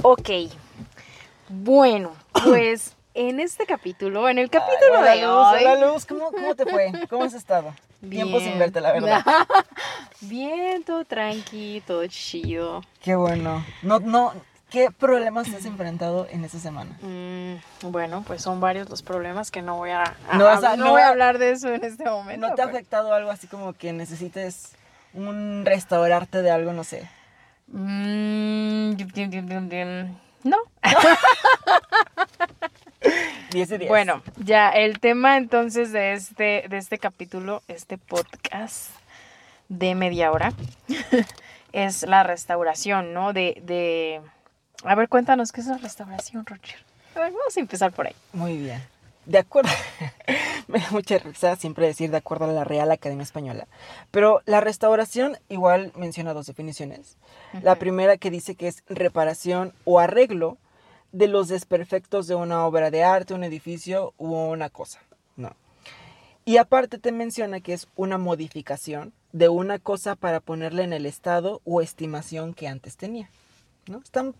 Ok. Bueno, pues en este capítulo, en el capítulo Ay, de hola, hoy. Hola Luz, ¿cómo, ¿cómo te fue? ¿Cómo has estado? Tiempo sin Bien. verte, la verdad. Bien, todo tranqui, todo chido. Qué bueno. No, no, ¿qué problemas te has enfrentado en esta semana? Mm, bueno, pues son varios los problemas que no voy a, a- No vas a- no no- voy a hablar de eso en este momento. ¿No te ha afectado algo así como que necesites un restaurarte de algo, no sé? Mm. No. 10 de 10. Bueno, ya el tema entonces de este, de este capítulo, este podcast de media hora, es la restauración, ¿no? De, de... A ver, cuéntanos qué es la restauración, Roger. A ver, vamos a empezar por ahí. Muy bien. De acuerdo. Me da mucha risa siempre decir de acuerdo a la Real Academia Española. Pero la restauración igual menciona dos definiciones. La primera que dice que es reparación o arreglo de los desperfectos de una obra de arte, un edificio u una cosa. No. Y aparte te menciona que es una modificación de una cosa para ponerla en el estado o estimación que antes tenía. ¿No? Están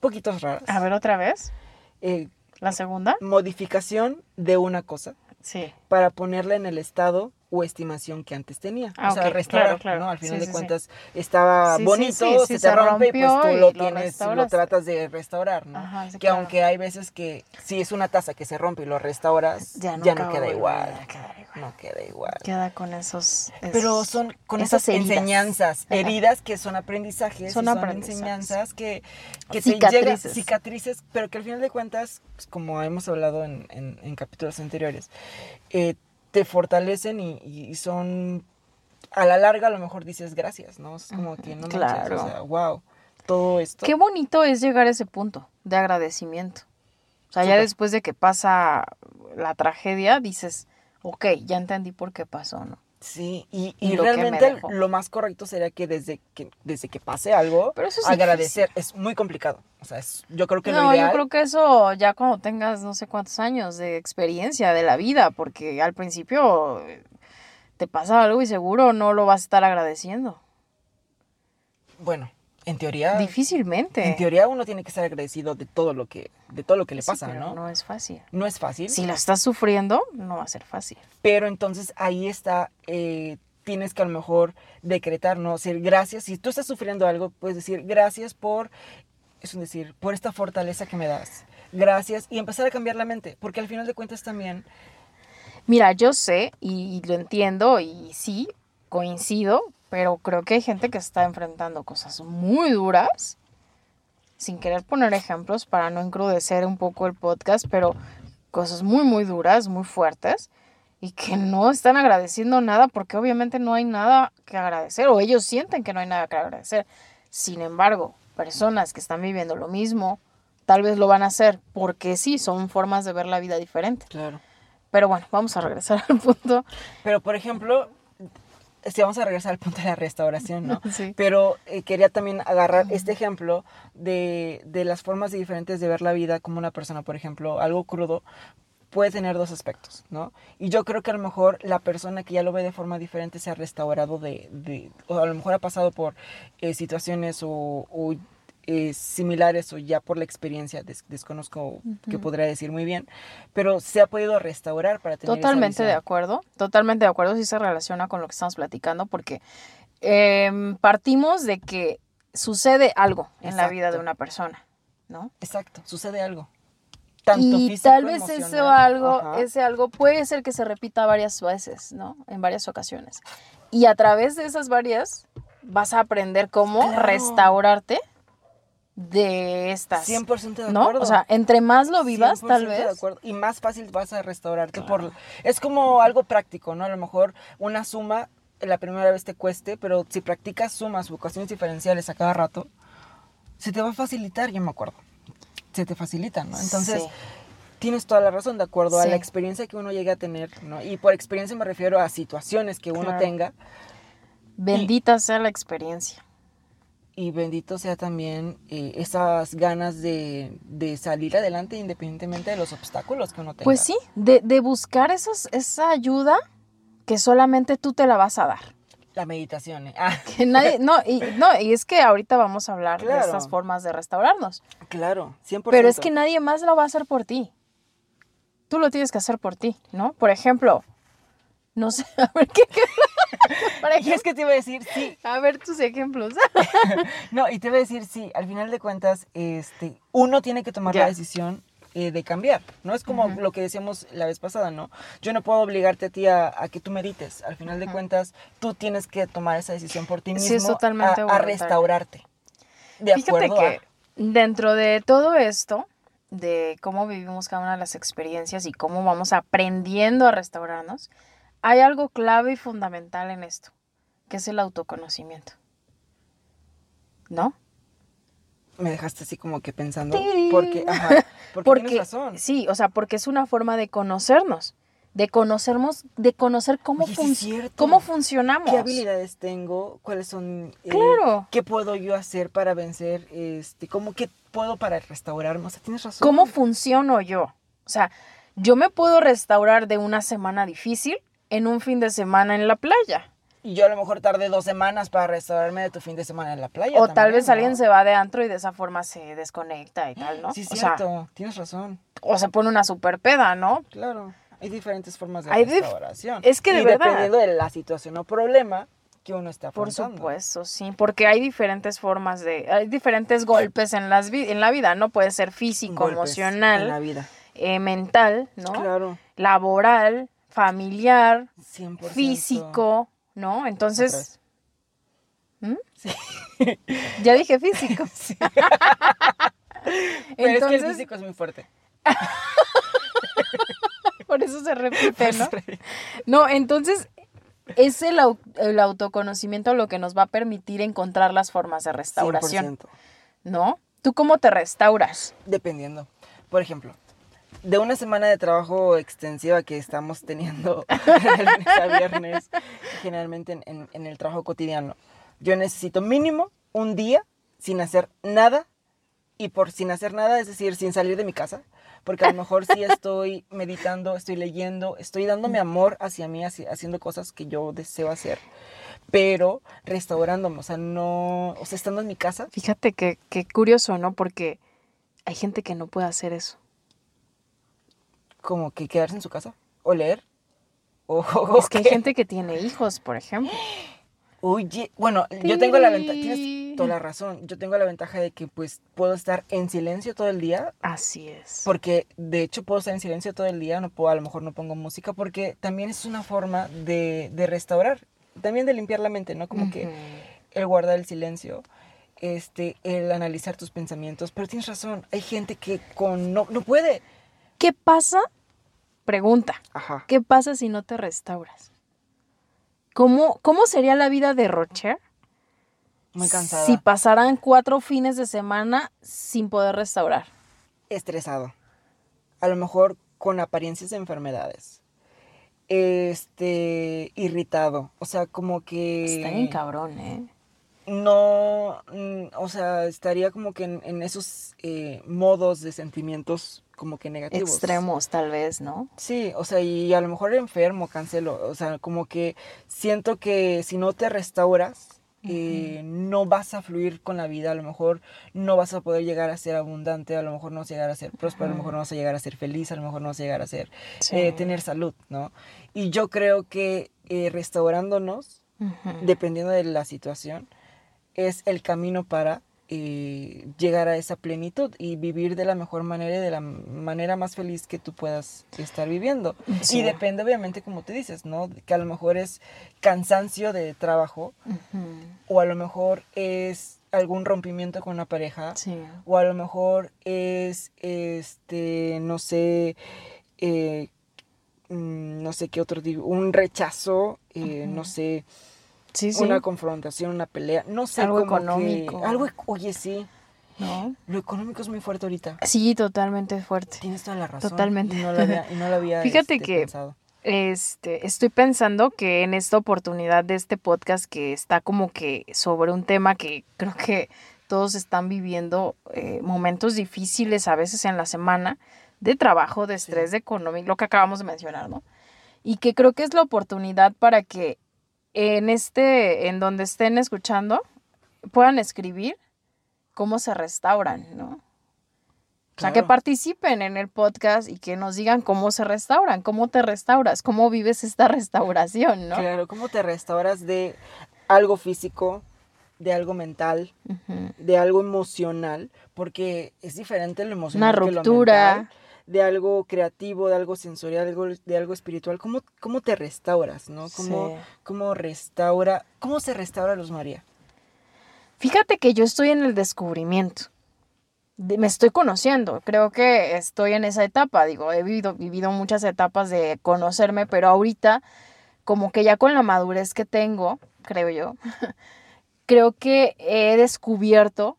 poquitos raras. A ver, otra vez. Eh, La segunda. modificación de una cosa Sí. para ponerla en el estado o estimación que antes tenía. Ah, o sea, ok, restaurar, claro, claro. ¿no? Al final Sí, de sí, cuentas estaba Sí, sí, bonito, se sí, te se rompe y pues tú y lo lo tienes lo restauraste. tratas de restaurar, ¿no? Ajá, que claro. aunque hay veces que si es una taza que se rompe y lo restauras, ya no, acaba queda igual. volver a quedar igual. No queda igual. Queda con esos... Pero son con esas esas, heridas. enseñanzas, heridas que son aprendizajes, Son son aprendizajes. enseñanzas que, que te Cicatrices. llegan, cicatrices, pero que al final de cuentas, pues, como hemos hablado en, en- en capítulos anteriores, eh, te fortalecen y, y son, a la larga a lo mejor dices gracias, ¿no? Es como que no manches, Claro. o sea, wow, todo esto. Qué bonito es llegar a ese punto de agradecimiento. O sea, ya después de que pasa la tragedia, dices, ok, ya entendí por qué pasó, ¿no? Sí, y, lo realmente lo más correcto sería que desde que desde que pase algo, Pero eso es agradecer. Es muy complicado. O sea, es, yo creo que lo No, ideal... yo creo que eso ya cuando tengas no sé cuántos años de experiencia de la vida, porque al principio eh, te pasa algo y seguro no lo vas a estar agradeciendo. Bueno, en teoría, Difícilmente. en teoría uno tiene que estar agradecido de todo lo que, de todo lo que le Sí, pasa, pero ¿no? No es fácil. No es fácil, Si lo estás sufriendo, no va a ser fácil. pero entonces ahí está, eh, tienes que a lo mejor decretar, ¿no? Decir gracias. Si tú estás sufriendo algo, puedes decir gracias por, es decir, por esta fortaleza que me das. Gracias y empezar a cambiar la mente, porque al final de cuentas también, Mira, yo sé y lo entiendo y sí, coincido, pero creo que hay gente que está enfrentando cosas muy duras, sin querer poner ejemplos para no encrudecer un poco el podcast, pero cosas muy, muy duras, muy fuertes, y que no están agradeciendo nada porque obviamente no hay nada que agradecer, o ellos sienten que no hay nada que agradecer. Sin embargo, personas que están viviendo lo mismo, tal vez lo van a hacer porque sí, son formas de ver la vida diferente. claro. Pero bueno, vamos a regresar al punto. Pero por ejemplo, si vamos a regresar al punto de la restauración, ¿no? Sí. Pero eh, quería también agarrar este ejemplo de, de las formas diferentes de ver la vida como una persona, por ejemplo, algo crudo puede tener dos aspectos, ¿no? Y yo creo que a lo mejor la persona que ya lo ve de forma diferente se ha restaurado de, de o a lo mejor ha pasado por eh, situaciones o, o, eh, similares o ya por la experiencia, des- desconozco qué podría decir muy bien, pero se ha podido restaurar para tener esa Totalmente de visión. acuerdo, totalmente de acuerdo, sí se relaciona con lo que estamos platicando, porque em, partimos de que sucede algo en la vida de una persona, ¿no? Exacto, sucede algo. Tanto y físico, tal vez ese algo, ajá. ese algo puede ser que se repita varias veces, ¿no? En varias ocasiones. Y a través de esas varias vas a aprender cómo Claro. restaurarte de estas. 100% de ¿No? acuerdo. O sea, entre más lo vivas, tal 100% de vez. acuerdo. Y más fácil vas a restaurarte por... Es como algo práctico, ¿no? A lo mejor una suma la primera vez te cueste, pero si practicas sumas o ecuaciones diferenciales a cada rato, se te va a facilitar, yo me acuerdo. Se te facilita, ¿no? Entonces, Sí. tienes toda la razón, de acuerdo a la experiencia que uno llegue a tener, ¿no? Y por experiencia me refiero a situaciones que uno Claro. tenga. Bendita sea la experiencia. Y bendito sea también eh, esas ganas de, de salir adelante independientemente de los obstáculos que uno tenga. Pues sí, de, de buscar esos, esa ayuda que solamente tú te la vas a dar. La meditación, ¿eh? Ah, Que nadie, no, y, no, y es que ahorita vamos a hablar de estas formas de restaurarnos. claro, 100%. Pero es que nadie más lo va a hacer por ti. Tú lo tienes que hacer por ti, ¿no? Por ejemplo, no sé, a ver qué. Por Y es que te iba a decir, sí, a ver tus ejemplos. no, y te iba a decir, sí, al final de cuentas, este, uno tiene que tomar la decisión eh, de cambiar, ¿no? Es como Ujú. lo que decíamos la vez pasada, ¿no? Yo no puedo obligarte a ti a, a que tú medites, al final de Ujú. cuentas, tú tienes que tomar esa decisión por ti mismo Sí, es totalmente a- a, restaurarte. De Fíjate acuerdo que a- dentro de todo esto, de cómo vivimos cada una de las experiencias y cómo vamos aprendiendo a restaurarnos, hay algo clave y fundamental en esto, que es el autoconocimiento. ¿No? me dejaste así como que pensando, Tiri. porque, ajá, porque, tienes razón. sí, o sea, porque es una forma de conocernos, de conocernos, de conocer cómo, Oye, fun- cómo funcionamos. ¿Qué habilidades tengo? ¿Cuáles son? eh, Claro. ¿Qué puedo yo hacer para vencer? Este, ¿Cómo qué puedo para restaurarme? O sea, tienes razón. ¿Cómo funciono yo? O sea, yo me puedo restaurar de una semana difícil en un fin de semana en la playa. Y yo a lo mejor tardé dos semanas para restaurarme de tu fin de semana en la playa. O tal vez ¿no? alguien se va de antro y de esa forma se desconecta y tal, ¿no? Sí, o, sea, cierto. Tienes razón. o se pone una super peda, ¿no? Claro. Hay diferentes formas de Hay restauración. es que de y verdad. dependiendo de la situación o problema que uno está Por supuesto, sí, porque hay diferentes formas de, hay diferentes golpes en, las en la vida, ¿no? Puede ser físico, Golpes En la emocional, vida. eh, mental, ¿no? Claro. Laboral, familiar, 100%. físico, ¿no? Entonces, ¿Mm? Sí. ya dije físico. Sí. Pero es que el Entonces, físico es muy fuerte. por eso se repite, ¿no? No, entonces es el, au- el autoconocimiento lo que nos va a permitir encontrar las formas de restauración, 100%. ¿no? ¿Tú cómo te restauras? Dependiendo. Por ejemplo, de una semana de trabajo extensiva que estamos teniendo de lunes a viernes, generalmente en, el trabajo cotidiano, yo necesito mínimo un día sin hacer nada. Y por sin hacer nada, es decir, sin salir de mi casa, porque a lo mejor sí estoy meditando, estoy leyendo, estoy dándome amor hacia mí, haciendo cosas que yo deseo hacer, pero restaurándome, o sea, no, o sea, estando en mi casa, Fíjate que, que curioso, ¿no? Porque hay gente que no puede hacer eso. Como que quedarse en su casa o leer. O, Es que hay gente que tiene hijos, por ejemplo. Oye, bueno, yo tengo la ventaja, tienes toda la razón, yo tengo la ventaja de que pues puedo estar en silencio todo el día, Así es. porque de hecho puedo estar en silencio todo el día, no puedo, a lo mejor no pongo música, porque también es una forma de, de restaurar, también de limpiar la mente, ¿no? Como que Ujú. el guardar el silencio, este, el analizar tus pensamientos, pero tienes razón, hay gente que con no, no puede. ¿Qué pasa? Pregunta. Ajá. ¿Qué pasa si no te restauras? ¿Cómo, cómo sería la vida de Rocher Muy cansada. si pasaran cuatro fines de semana sin poder restaurar? estresado. A lo mejor con apariencias de enfermedades. Este, irritado. O sea, como que... Está bien cabrón, ¿eh? No, mm, o sea, estaría como que en, en esos eh, modos de sentimientos como que negativos. Extremos, tal vez, ¿no? Sí, o sea, y a lo mejor enfermo, cancelo. O sea, como que siento que si no te restauras, eh, no vas a fluir con la vida. A lo mejor no vas a poder llegar a ser abundante, a lo mejor no vas a llegar a ser próspero, a lo mejor no vas a llegar a ser feliz, a lo mejor no vas a llegar a ser, Sí. eh, tener salud, ¿no? Y yo creo que eh, restaurándonos, dependiendo de la situación, es el camino para eh, llegar a esa plenitud y vivir de la mejor manera y de la manera más feliz que tú puedas estar viviendo. Sí. Y depende obviamente, como te dices, ¿no? Que a lo mejor es cansancio de trabajo o a lo mejor es algún rompimiento con una pareja Sí. o a lo mejor es, este, no sé, eh, mm, no sé qué otro tipo, un rechazo, eh, no sé, Sí, sí. una confrontación, una pelea, no sé, Algo como que- económico. algo, oye, sí, ¿No? lo económico es muy fuerte ahorita. Sí, totalmente fuerte. Tienes toda la razón. Totalmente. Y no lo había, y no lo había, Fíjate este, que- pensado. Este, estoy pensando que en esta oportunidad de este podcast que está como que sobre un tema que creo que todos están viviendo eh, momentos difíciles a veces en la semana de trabajo, de estrés, de económico, lo que acabamos de mencionar, ¿no? Y que creo que es la oportunidad para que en este, en donde estén escuchando, puedan escribir cómo se restauran, ¿no? O sea, que participen en el podcast y que nos digan cómo se restauran, cómo te restauras, cómo vives esta restauración, ¿no? Claro, ¿cómo te restauras de algo físico, de algo mental, de algo emocional? Porque es diferente lo emocional Una que lo ruptura. mental, de algo creativo, de algo sensorial, algo- de algo espiritual. ¿Cómo, cómo te restauras, no? ¿Cómo, Sí. cómo restaura, cómo se restaura Luz María? Fíjate que yo estoy en el descubrimiento. De- me estoy conociendo. Creo que estoy en esa etapa. Digo, he vivido, vivido muchas etapas de conocerme, pero ahorita, como que ya con la madurez que tengo, creo yo, creo que he descubierto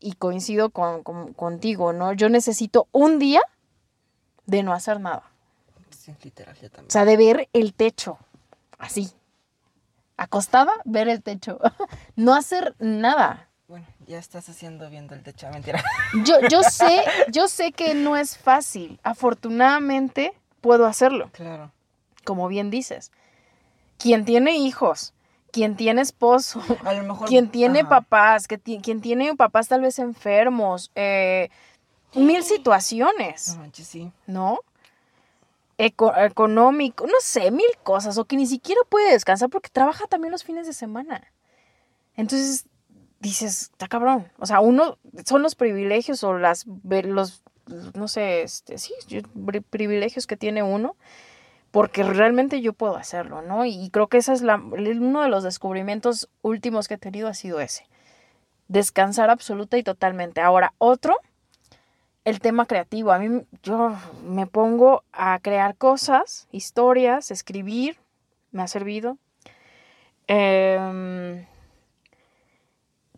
y coincido con, con- contigo, ¿no? Yo necesito un día de no hacer nada. Sí, literal, yo también. O sea, de ver el techo, así. Acostada, ver el techo. no hacer nada. Bueno, ya estás haciendo viendo el techo, mentira. Yo, yo sé, yo sé que no es fácil. Afortunadamente puedo hacerlo, claro. como bien dices. Quien tiene hijos, quien tiene esposo, A lo mejor. quien tiene ajá. papás, que quien tiene papás tal vez enfermos, eh, mil situaciones, No manches, sí. ¿no? Eco- económico, no sé, mil cosas, o que ni siquiera puede descansar porque trabaja también los fines de semana. Entonces, dices, está cabrón. O sea, uno, son los privilegios o las, los, no sé, este, sí, privilegios que tiene uno, porque realmente yo puedo hacerlo, ¿no? Y creo que esa es la, uno de los descubrimientos últimos que he tenido ha sido ese. Descansar absoluta y totalmente. Ahora, otro, el tema creativo. A mí, yo me pongo a crear cosas, historias, escribir, me ha servido. Em,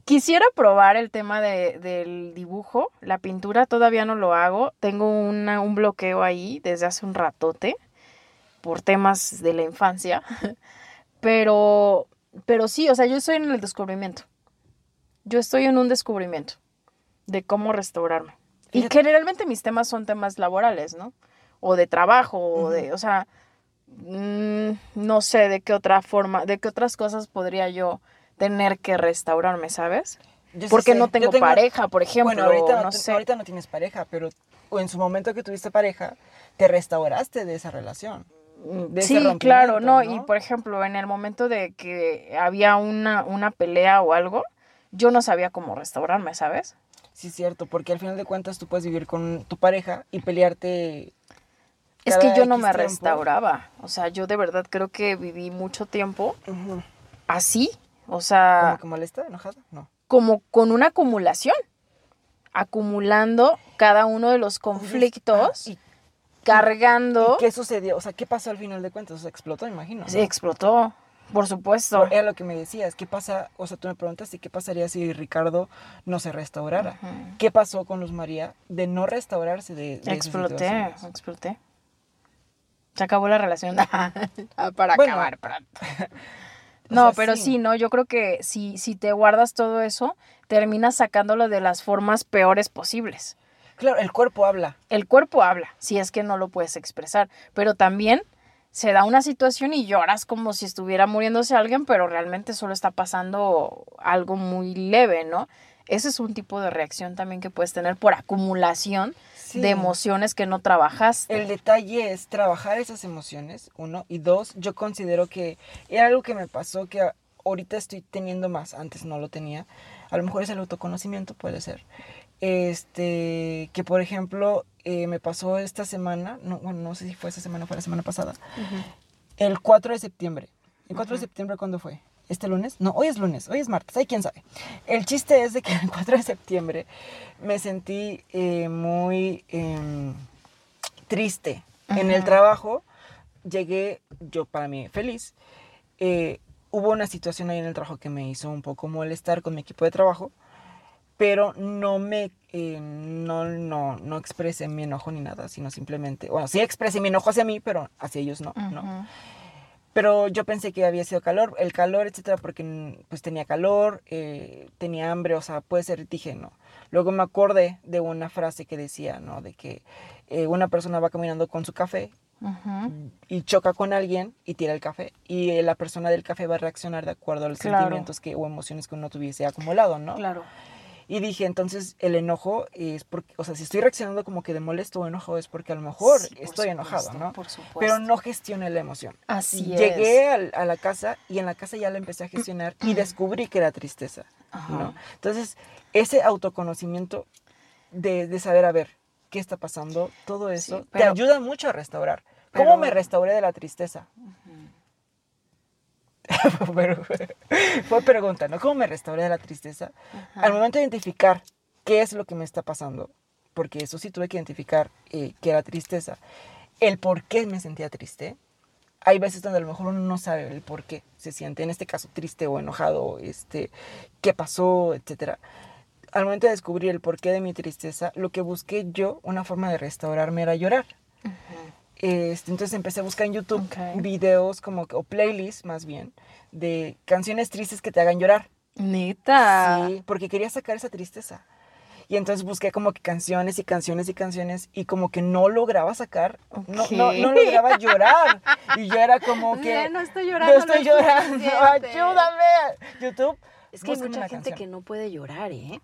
quisiera probar el tema de- del dibujo, la pintura, todavía no lo hago. Tengo una- un bloqueo ahí desde hace un ratote por temas de la infancia. Pero, pero sí, o sea, yo estoy en el descubrimiento. Yo estoy en un descubrimiento de cómo restaurarme. Y generalmente mis temas son temas laborales, ¿no? O de trabajo, o de, o sea, mm, no sé de qué otra forma, de qué otras cosas podría yo tener que restaurarme, ¿sabes? Yo Porque no tengo, pareja, por ejemplo, Bueno, ahorita no, sé. ahorita no tienes pareja, pero o en su momento que tuviste pareja, te restauraste de esa relación. de sí, claro, no, y ¿no? por ejemplo, en el momento de que había una, una pelea o algo, yo no sabía cómo restaurarme, ¿sabes? Sí, es cierto, porque al final de cuentas tú puedes vivir con tu pareja y pelearte. Es que yo no X me tiempo. restauraba, o sea, yo de verdad creo que viví mucho tiempo así, o ¿Como sea, que molesta, enojada? No. como con una acumulación, acumulando cada uno de los conflictos, Ah, ¿Y, cargando, y qué sucedió? O sea, ¿qué pasó al final de cuentas? O sea, explotó, imagino. ¿no? se explotó, por supuesto. Era lo que me decías. ¿Qué pasa? O sea, tú me preguntaste qué pasaría si Ricardo no se restaurara. ¿Qué pasó con Luz María de no restaurarse de, Exploté, exploté. Se acabó la relación. Ah, Para Bueno, acabar pronto. o No, sea, pero sí. sí, no, yo creo que si, si te guardas todo eso, terminas sacándolo de las formas peores posibles. Claro, el cuerpo habla. El cuerpo habla, si es que no lo puedes expresar, pero también se da una situación y lloras como si estuviera muriéndose alguien, pero realmente solo está pasando algo muy leve, ¿no? Ese es un tipo de reacción también que puedes tener por acumulación Sí. de emociones que no trabajaste. El detalle es trabajar esas emociones, uno. Y dos, yo considero que era algo que me pasó que ahorita estoy teniendo más, antes no lo tenía. A lo mejor es el autoconocimiento, puede ser. Este, que por ejemplo, eh, me pasó esta semana, no, bueno, no sé si fue esta semana o fue la semana pasada, el 4 de septiembre. ¿El 4 de septiembre cuándo fue? ¿Este lunes? No, hoy es lunes, hoy es martes, ahí quién sabe. El chiste es de que el 4 de septiembre me sentí eh, muy em, triste. En el trabajo llegué, yo para mí feliz, eh, hubo una situación ahí en el trabajo que me hizo un poco molestar con mi equipo de trabajo, pero no me, eh, no, no, no expresé mi enojo ni nada, sino simplemente, bueno, sí expresé mi enojo hacia mí, pero hacia ellos no, ¿no? Ujú. Pero yo pensé que había sido calor, el calor, etcétera, porque pues tenía calor, eh, tenía hambre, o sea, puede ser, dije, no. Luego me acordé de una frase que decía, ¿no? De que eh, una persona va caminando con su café Ujú. y choca con alguien y tira el café. Y eh, la persona del café va a reaccionar de acuerdo a los Claro. sentimientos que, o emociones que uno tuviese acumulado, ¿no? Claro. Y dije, entonces el enojo es porque, o sea, si estoy reaccionando como que de molesto o enojo es porque a lo mejor Sí, estoy enojado, ¿no? Por supuesto. Pero no gestioné la emoción. Así Llegué es. al- a la casa y en la casa ya la empecé a gestionar y descubrí que era tristeza, Ajá. ¿no? Entonces, ese autoconocimiento de, de saber, a ver, qué está pasando, todo eso, te pero- ayuda mucho a restaurar. ¿Cómo me restauré de la tristeza? Pero, fue pregunta, ¿no? ¿Cómo me restauré de la tristeza? Ajá. Al momento de identificar qué es lo que me está pasando, porque eso sí tuve que identificar eh, que era tristeza, el por qué me sentía triste. Hay veces donde a lo mejor uno no sabe el por qué se siente, en este caso triste o enojado, este, qué pasó, etcétera. Al momento de descubrir el porqué de mi tristeza, lo que busqué yo, una forma de restaurarme era llorar. Este, entonces empecé a buscar en YouTube videos como o playlists más bien de canciones tristes que te hagan llorar. Neta. Sí, porque quería sacar esa tristeza. Y entonces busqué como que canciones y canciones y canciones y como que no lograba sacar, no, no, no lograba llorar. Y yo era como que... Ya no estoy llorando, No estoy no es llorando, suficiente". ayúdame. YouTube. Es que hay mucha gente canción. que no puede llorar, ¿eh?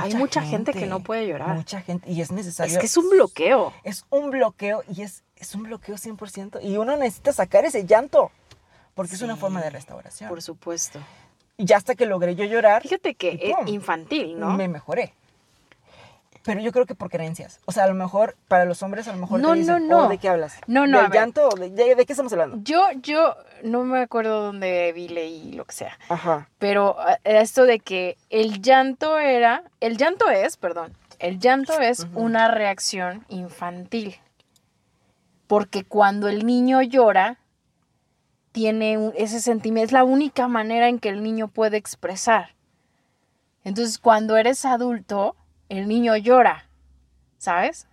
Hay mucha gente que no puede llorar. Mucha gente, y es necesario. Es que es un bloqueo. Es un bloqueo y es, es un bloqueo 100%. Y uno necesita sacar ese llanto, porque es una forma de restauración. Por supuesto. Y ya hasta que logré yo llorar, Fíjate que es infantil, ¿no? me mejoré. Pero yo creo que por creencias. O sea, a lo mejor para los hombres, a lo mejor No, te dicen, no, no. "Oh, ¿de qué hablas? No, no, ¿Del llanto? ¿De, de- de qué estamos hablando? Yo, yo no me acuerdo dónde vi, leí, lo que sea. Ajá. Pero eh, esto de que el llanto era, el llanto es, perdón, el llanto es una reacción infantil. Porque cuando el niño llora, tiene un- ese sentimiento, es la única manera en que el niño puede expresar. Entonces, cuando eres adulto, el niño llora, ¿sabes?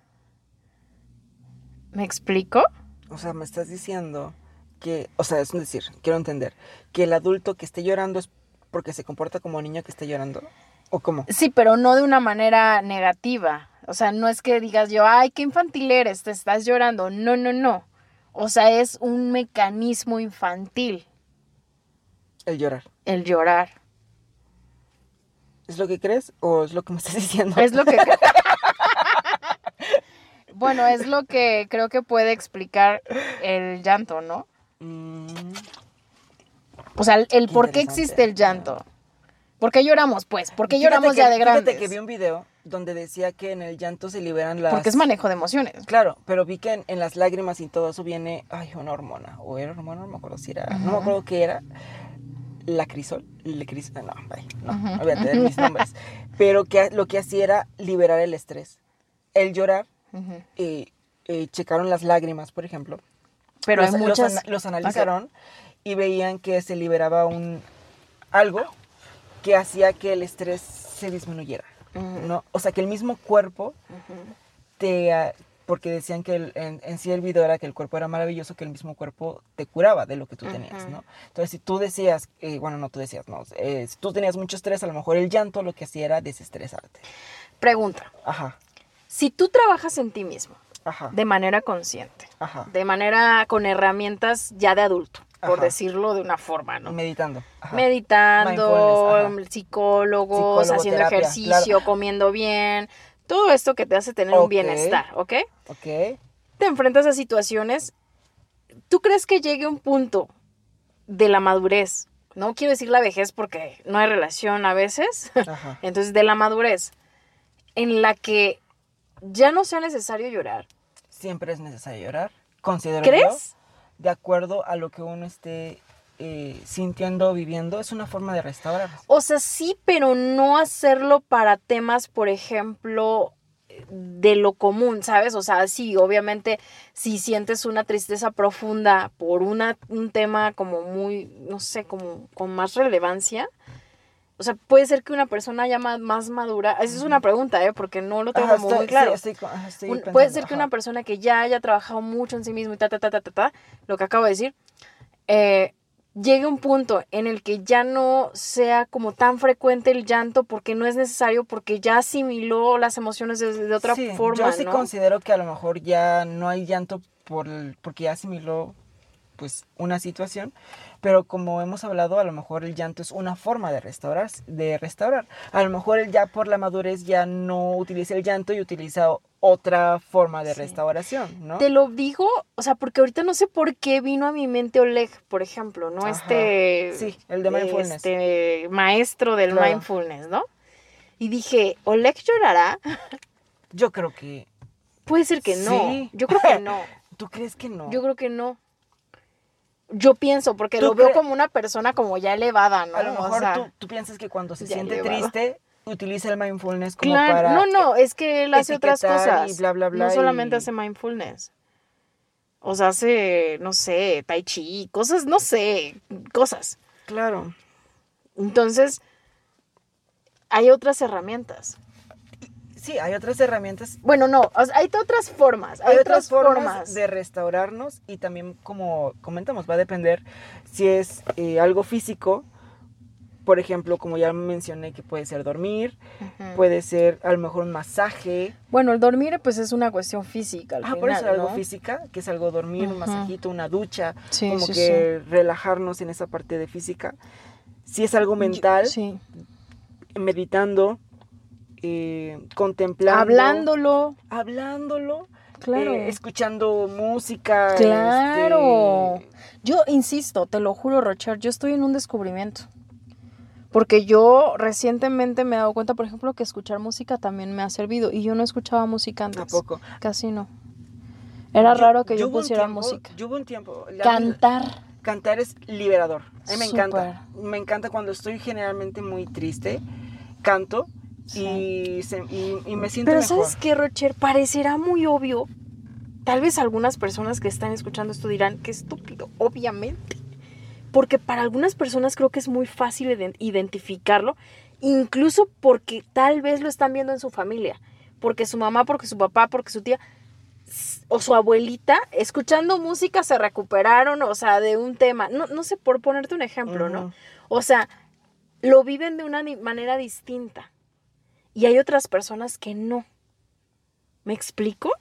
¿Me explico? O sea, me estás diciendo que, o sea, es decir, quiero entender, que el adulto que esté llorando es porque se comporta como niño que esté llorando. ¿O cómo? Sí, pero no de una manera negativa. O sea, no es que digas yo, ay, qué infantil eres, te estás llorando. No, no, no. O sea, es un mecanismo infantil El llorar. el llorar. ¿Es lo que crees o es lo que me estás diciendo? Es lo que... bueno, es lo que creo que puede explicar el llanto, ¿no? Mm, O sea, el, por qué existe el llanto. ¿Por qué lloramos, pues? ¿Por qué fíjate lloramos que- ya de Fíjate grandes? que vi un video donde decía que en el llanto se liberan las... Porque es manejo de emociones. Claro, pero vi que en, en las lágrimas y todo eso viene, ay, una hormona, o era hormona, no me acuerdo si era, no me acuerdo qué era, la crisol, la cris- no, ay, no, Ujú. olvídate de mis nombres, pero que lo que hacía era liberar el estrés, el llorar, eh, eh, checaron las lágrimas, por ejemplo, Pero los, hay los muchas... los analizaron y veían que se liberaba un, algo que hacía que el estrés se disminuyera, ¿no? O sea, que el mismo cuerpo te ah, porque decían que el- en, en sí el video era que el cuerpo era maravilloso, que el mismo cuerpo te curaba de lo que tú tenías. ¿no? Entonces, si tú decías, eh, bueno, no tú decías, no, eh, si tú tenías mucho estrés, a lo mejor el llanto lo que hacía era desestresarte. Pregunta. Ajá, Si tú trabajas en ti mismo ajá, de manera consciente, ajá. de manera con herramientas ya de adulto, por decirlo de una forma, ¿no? Meditando. ajá. Meditando, psicólogos, Psicólogo, haciendo terapia, ejercicio, comiendo bien, todo esto que te hace tener un bienestar, ¿ok? Ok. Te enfrentas a situaciones, ¿tú crees que llegue un punto de la madurez? No quiero decir la vejez porque no hay relación a veces, Ajá. entonces de la madurez, en la que ya no sea necesario llorar. Siempre es necesario llorar. Considero ¿Crees? yo, de acuerdo a lo que uno esté eh, sintiendo, viviendo, es una forma de restaurar. O sea, sí, pero no hacerlo para temas, por ejemplo, de lo común, ¿sabes? O sea, sí, obviamente, si sientes una tristeza profunda por una, un tema como muy, no sé, como con más relevancia, o sea, puede ser que una persona ya más, madura, esa es una pregunta, ¿eh? Porque no lo tengo Ajá, como estoy- muy claro. sí, estoy estoy pensando, puede ser que ajá. una persona que ya haya trabajado mucho en sí mismo y ta, ta, ta, ta, ta, ta, lo que acabo de decir, eh, llegue a un punto en el que ya no sea como tan frecuente el llanto porque no es necesario, porque ya asimiló las emociones de, de otra Sí, forma, Yo sí ¿no? considero que a lo mejor ya no hay llanto por el- porque ya asimiló pues una situación, pero como hemos hablado, a lo mejor el llanto es una forma de restaurar, de restaurar. A lo mejor él ya por la madurez ya no utiliza el llanto y utiliza otra forma de Sí. restauración, ¿no? Te lo digo, o sea, porque ahorita no sé por qué vino a mi mente Oleg, por ejemplo, ¿no? Ajá. Este. Sí, el de mindfulness. Este maestro del Claro. mindfulness, ¿no? Y dije, ¿Oleg llorará? Yo creo que Puede ser que no. Sí. Yo creo que no. ¿Tú crees que no? Yo creo que no. Yo pienso, porque ¿Tú lo veo como una persona como ya elevada, ¿no? a lo O mejor sea, tú, tú piensas que cuando se siente elevado. triste utiliza el mindfulness como Claro, para no, no, es que él hace otras cosas. y bla, bla, bla, no solamente hace mindfulness. O sea, hace, no sé, tai chi, cosas, no sé, cosas. Claro. Entonces, hay otras herramientas. Sí, hay otras herramientas Bueno, no, hay otras formas. Hay, Hay otras otras formas. formas de restaurarnos y también, como comentamos, va a depender si es eh, algo físico, por ejemplo, como ya mencioné, que puede ser dormir, puede ser a lo mejor un masaje, Bueno, el dormir, pues es una cuestión física. Al ah, final, por eso algo ¿no? física, que es algo dormir, un masajito, una ducha, Sí, como sí, que relajarnos en esa parte de física. Si es algo mental, Sí. meditando, eh, contemplando, Hablándolo. hablándolo, Claro. eh, escuchando música. Claro. este, Yo insisto, te lo juro, Rocher, yo estoy en un descubrimiento. Porque yo recientemente me he dado cuenta, por ejemplo, que escuchar música también me ha servido. Y yo no escuchaba música antes. Tampoco. Casi no. Era raro que yo, pusiera tiempo- música. Yo hubo un tiempo. la- Cantar. Cantar es liberador. A mí me encanta. Me encanta cuando estoy generalmente muy triste. Canto y, se- y, y me siento Pero mejor. ¿sabes qué, Rocher? Parecerá muy obvio. Tal vez algunas personas que están escuchando esto dirán, qué estúpido, obviamente. Porque para algunas personas creo que es muy fácil iden- identificarlo, incluso porque tal vez lo están viendo en su familia. Porque su mamá, porque su papá, porque su tía o su abuelita, escuchando música, se recuperaron, o sea, de un tema. No, no sé, por ponerte un ejemplo, ¿no? O sea, lo viven de una manera distinta. Y hay otras personas que no. ¿Me explico?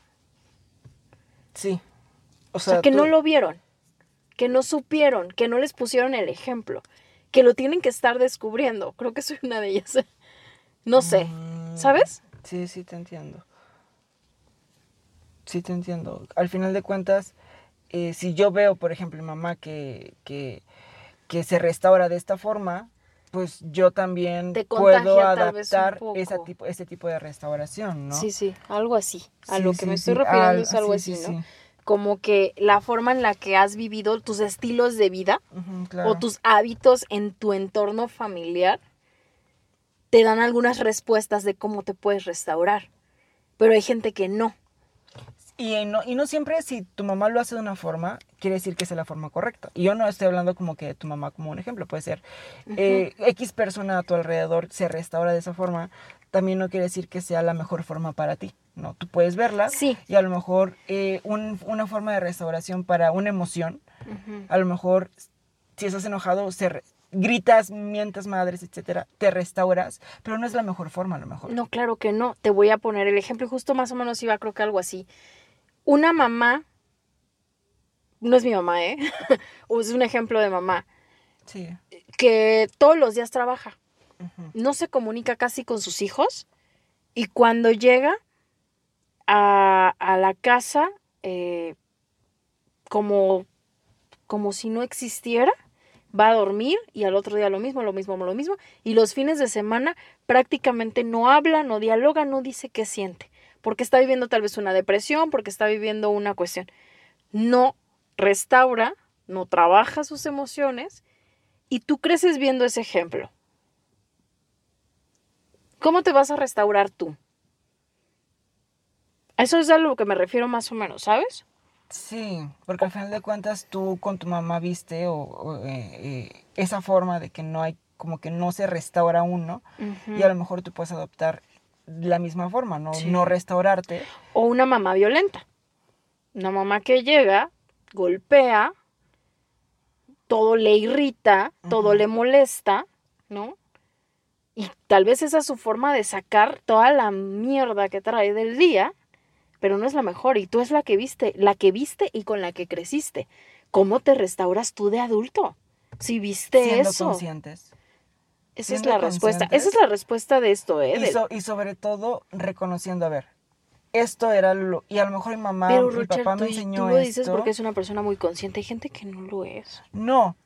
Sí. O O sea, sea, que tú- no lo vieron, que no supieron, que no les pusieron el ejemplo, que lo tienen que estar descubriendo. Creo que soy una de ellas. No sé, Mm, ¿sabes? Sí, sí, te entiendo. Sí, te entiendo. Al final de cuentas, eh, si yo veo, por ejemplo, mi mamá que, que, que se restaura de esta forma, pues yo también Te puedo contagia adaptar esa tipo, ese tipo de restauración, ¿no? Sí, sí, algo así. A Sí, lo que sí, me sí, estoy refiriendo al- es algo sí, así, sí, ¿no? Como que la forma en la que has vivido tus estilos de vida claro. o tus hábitos en tu entorno familiar te dan algunas respuestas de cómo te puedes restaurar. Pero hay gente que no. Y no, y no siempre si tu mamá lo hace de una forma, quiere decir que es la forma correcta. Y yo no estoy hablando como que de tu mamá como un ejemplo. Puede ser eh, X persona a tu alrededor se restaura de esa forma, también no quiere decir que sea la mejor forma para ti. No, tú puedes verla Sí. y a lo mejor eh, un- una forma de restauración para una emoción, a lo mejor si estás enojado, se re- gritas, mientas madres, etcétera, te restauras, pero no es la mejor forma a lo mejor. No, claro que no. Te voy a poner el ejemplo y justo más o menos iba creo que algo así. Una mamá, no es mi mamá, ¿eh? Es un ejemplo de mamá, Sí. que todos los días trabaja, no se comunica casi con sus hijos y cuando llega a, a la casa, eh, como, como si no existiera, va a dormir y al otro día lo mismo, lo mismo, lo mismo. Y los fines de semana prácticamente no habla, no dialoga, no dice qué siente. Porque está viviendo tal vez una depresión, porque está viviendo una cuestión. No restaura, no trabaja sus emociones y tú creces viendo ese ejemplo. ¿Cómo te vas a restaurar tú? Eso es a lo que me refiero más o menos, ¿sabes? Sí, porque al final de cuentas tú con tu mamá viste o, o, eh, eh, esa forma de que no hay, como que no se restaura uno y a lo mejor tú puedes adoptar la misma forma, no, Sí. no restaurarte. O una mamá violenta. Una mamá que llega, golpea, todo le irrita, todo le molesta, ¿no? Y tal vez esa es su forma de sacar toda la mierda que trae del día, pero no es la mejor y tú es la que viste, la que viste y con la que creciste. ¿Cómo te restauras tú de adulto? Si viste Siendo eso. conscientes. Esa es la respuesta. Esa es la respuesta de esto, ¿eh? Y, Del- so- y sobre todo reconociendo, a ver, esto era lo... Y a lo mejor mi mamá, pero mi papá me tú, enseñó tú lo dices esto. porque es una persona muy consciente. Hay gente que no lo es. No,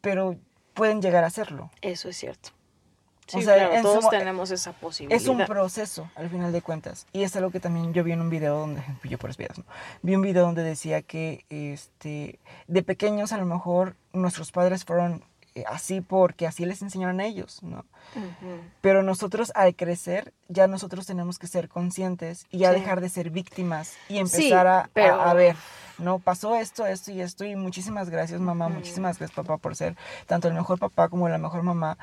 pero pueden llegar a serlo. Eso es cierto. O Sí, sea, claro, en su todos mo- tenemos esa posibilidad. Es un proceso, al final de cuentas. Y es algo que también yo vi en un video donde, yo por videos, ¿no? Vi un video donde decía que este, de pequeños a lo mejor nuestros padres fueron así porque así les enseñaron a ellos, ¿no? Pero nosotros al crecer, ya nosotros tenemos que ser conscientes y ya Sí. dejar de ser víctimas y empezar a- a, pero- a ver, ¿no? Pasó esto, esto y esto y muchísimas gracias mamá, muchísimas gracias papá por ser tanto el mejor papá como la mejor mamá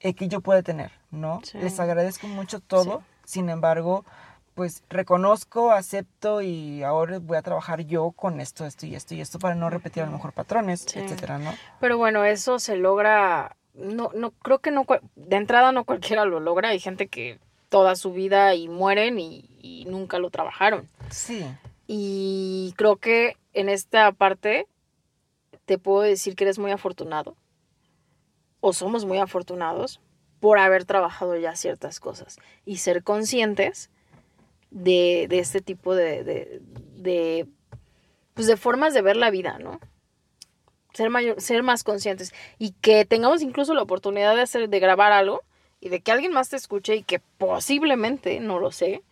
eh, que yo pueda tener, ¿no? Sí. Les agradezco mucho todo, sin embargo, pues reconozco, acepto y ahora voy a trabajar yo con esto, esto y esto y esto para no repetir a lo mejor patrones, Sí. etcétera, ¿no? Pero bueno, eso se logra. No, no, creo que no. De entrada no cualquiera lo logra. Hay gente que toda su vida y mueren y, y nunca lo trabajaron. Sí, Y creo que en esta parte te puedo decir que eres muy afortunado. O somos muy afortunados por haber trabajado ya ciertas cosas y ser conscientes de, de este tipo de, de, de, pues de formas de ver la vida, ¿no? Ser, mayor, ser más conscientes y que tengamos incluso la oportunidad de hacer, de grabar algo y de que alguien más te escuche y que posiblemente, no lo sé,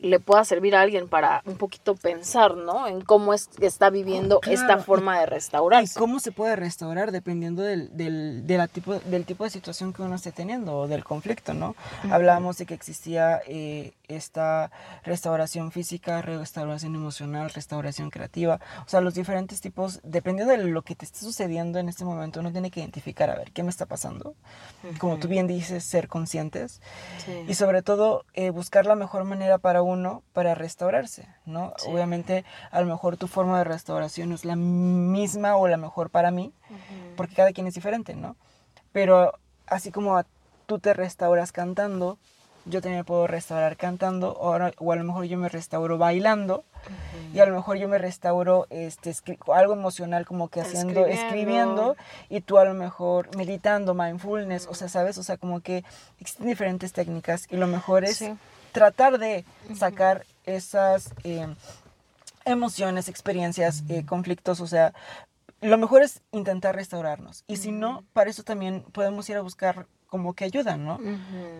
le pueda servir a alguien para un poquito pensar, ¿no? En cómo es, está viviendo Claro, esta y- forma de ¿Y restaurarse. cómo se puede restaurar dependiendo del, del, de la tipo, del tipo de situación que uno esté teniendo o del conflicto, ¿no? Hablábamos de que existía eh, esta restauración física, restauración emocional, restauración creativa, o sea, los diferentes tipos, dependiendo de lo que te esté sucediendo en este momento, uno tiene que identificar, a ver, ¿qué me está pasando? Como tú bien dices, ser conscientes Sí. y sobre todo eh, buscar la mejor manera para uno para restaurarse, ¿no? Sí. Obviamente a lo mejor tu forma de restauración no es la misma o la mejor para mí, porque cada quien es diferente, ¿no? Pero así como tú te restauras cantando, yo también me puedo restaurar cantando, o, o a lo mejor yo me restauro bailando, y a lo mejor yo me restauro este, algo emocional como que haciendo, Escribiendo. escribiendo, y tú a lo mejor meditando, mindfulness, o sea, ¿sabes? O sea, como que existen diferentes técnicas y lo mejor es Sí. Tratar de sacar esas eh, emociones, experiencias, eh, conflictos, o sea, lo mejor es intentar restaurarnos. Y si no, para eso también podemos ir a buscar como que ayuda, ¿no?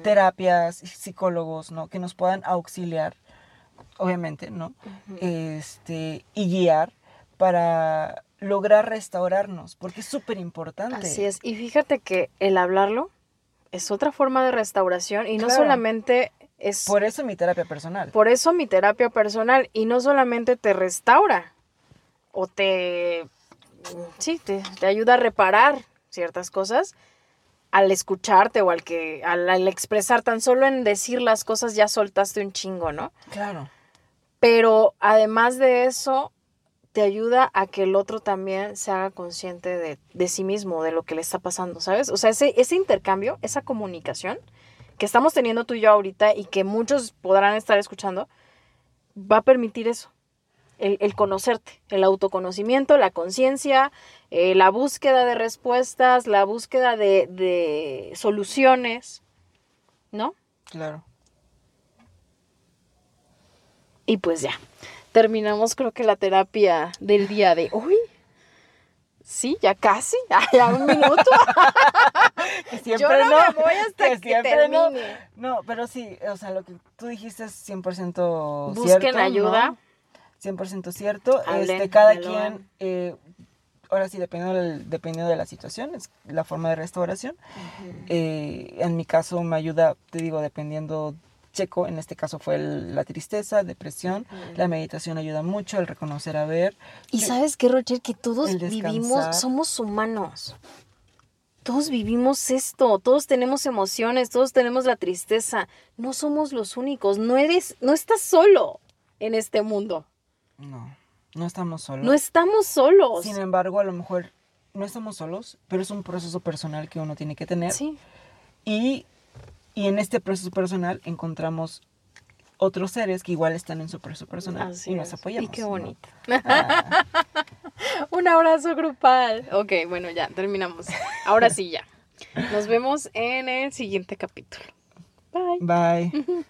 Terapias, psicólogos, ¿no? Que nos puedan auxiliar, obviamente, ¿no? Este, y guiar para lograr restaurarnos, porque es súper importante. Así es. Y fíjate que el hablarlo es otra forma de restauración y no solamente es Por eso mi terapia personal. Por eso mi terapia personal y no solamente te restaura o te sí, te, te ayuda a reparar ciertas cosas al escucharte o al que al, al expresar tan solo en decir las cosas ya soltaste un chingo, ¿no? Claro. Pero además de eso te ayuda a que el otro también se haga consciente de, de sí mismo, de lo que le está pasando, ¿sabes? O sea, ese, ese intercambio, esa comunicación que estamos teniendo tú y yo ahorita y que muchos podrán estar escuchando, va a permitir eso, el, el conocerte, el autoconocimiento, la conciencia, eh, la búsqueda de respuestas, la búsqueda de, de soluciones, ¿no? Claro. Y pues ya, terminamos creo que la terapia del día de hoy. Sí, ya casi, ya un minuto. Que siempre Yo no, no. me voy hasta que, siempre no. termine. No, pero sí, o sea, lo que tú dijiste es 100% Busquen cierto. ayuda. ¿no? 100% cierto. Hablen, este, cada quien, eh, ahora sí, dependiendo, del- dependiendo de la situación, es la forma de restauración. Eh, en mi caso me ayuda, te digo, dependiendo, checo, en este caso fue el- la tristeza, depresión, la meditación ayuda mucho, el reconocer a ver. Y Yo- sabes qué, Roger, que todos vivimos, somos humanos. Todos vivimos esto, todos tenemos emociones, todos tenemos la tristeza. No somos los únicos, no eres, no estás solo en este mundo. No, no estamos solos. No estamos solos. Sin embargo, a lo mejor no estamos solos, pero es un proceso personal que uno tiene que tener. Sí, Y, y en este proceso personal encontramos otros seres que igual están en su proceso personal Así y nos es. apoyamos. Y qué bonito. Ah, Un abrazo grupal. Ok, bueno, ya terminamos. Ahora sí, ya. Nos vemos en el siguiente capítulo. Bye. bye.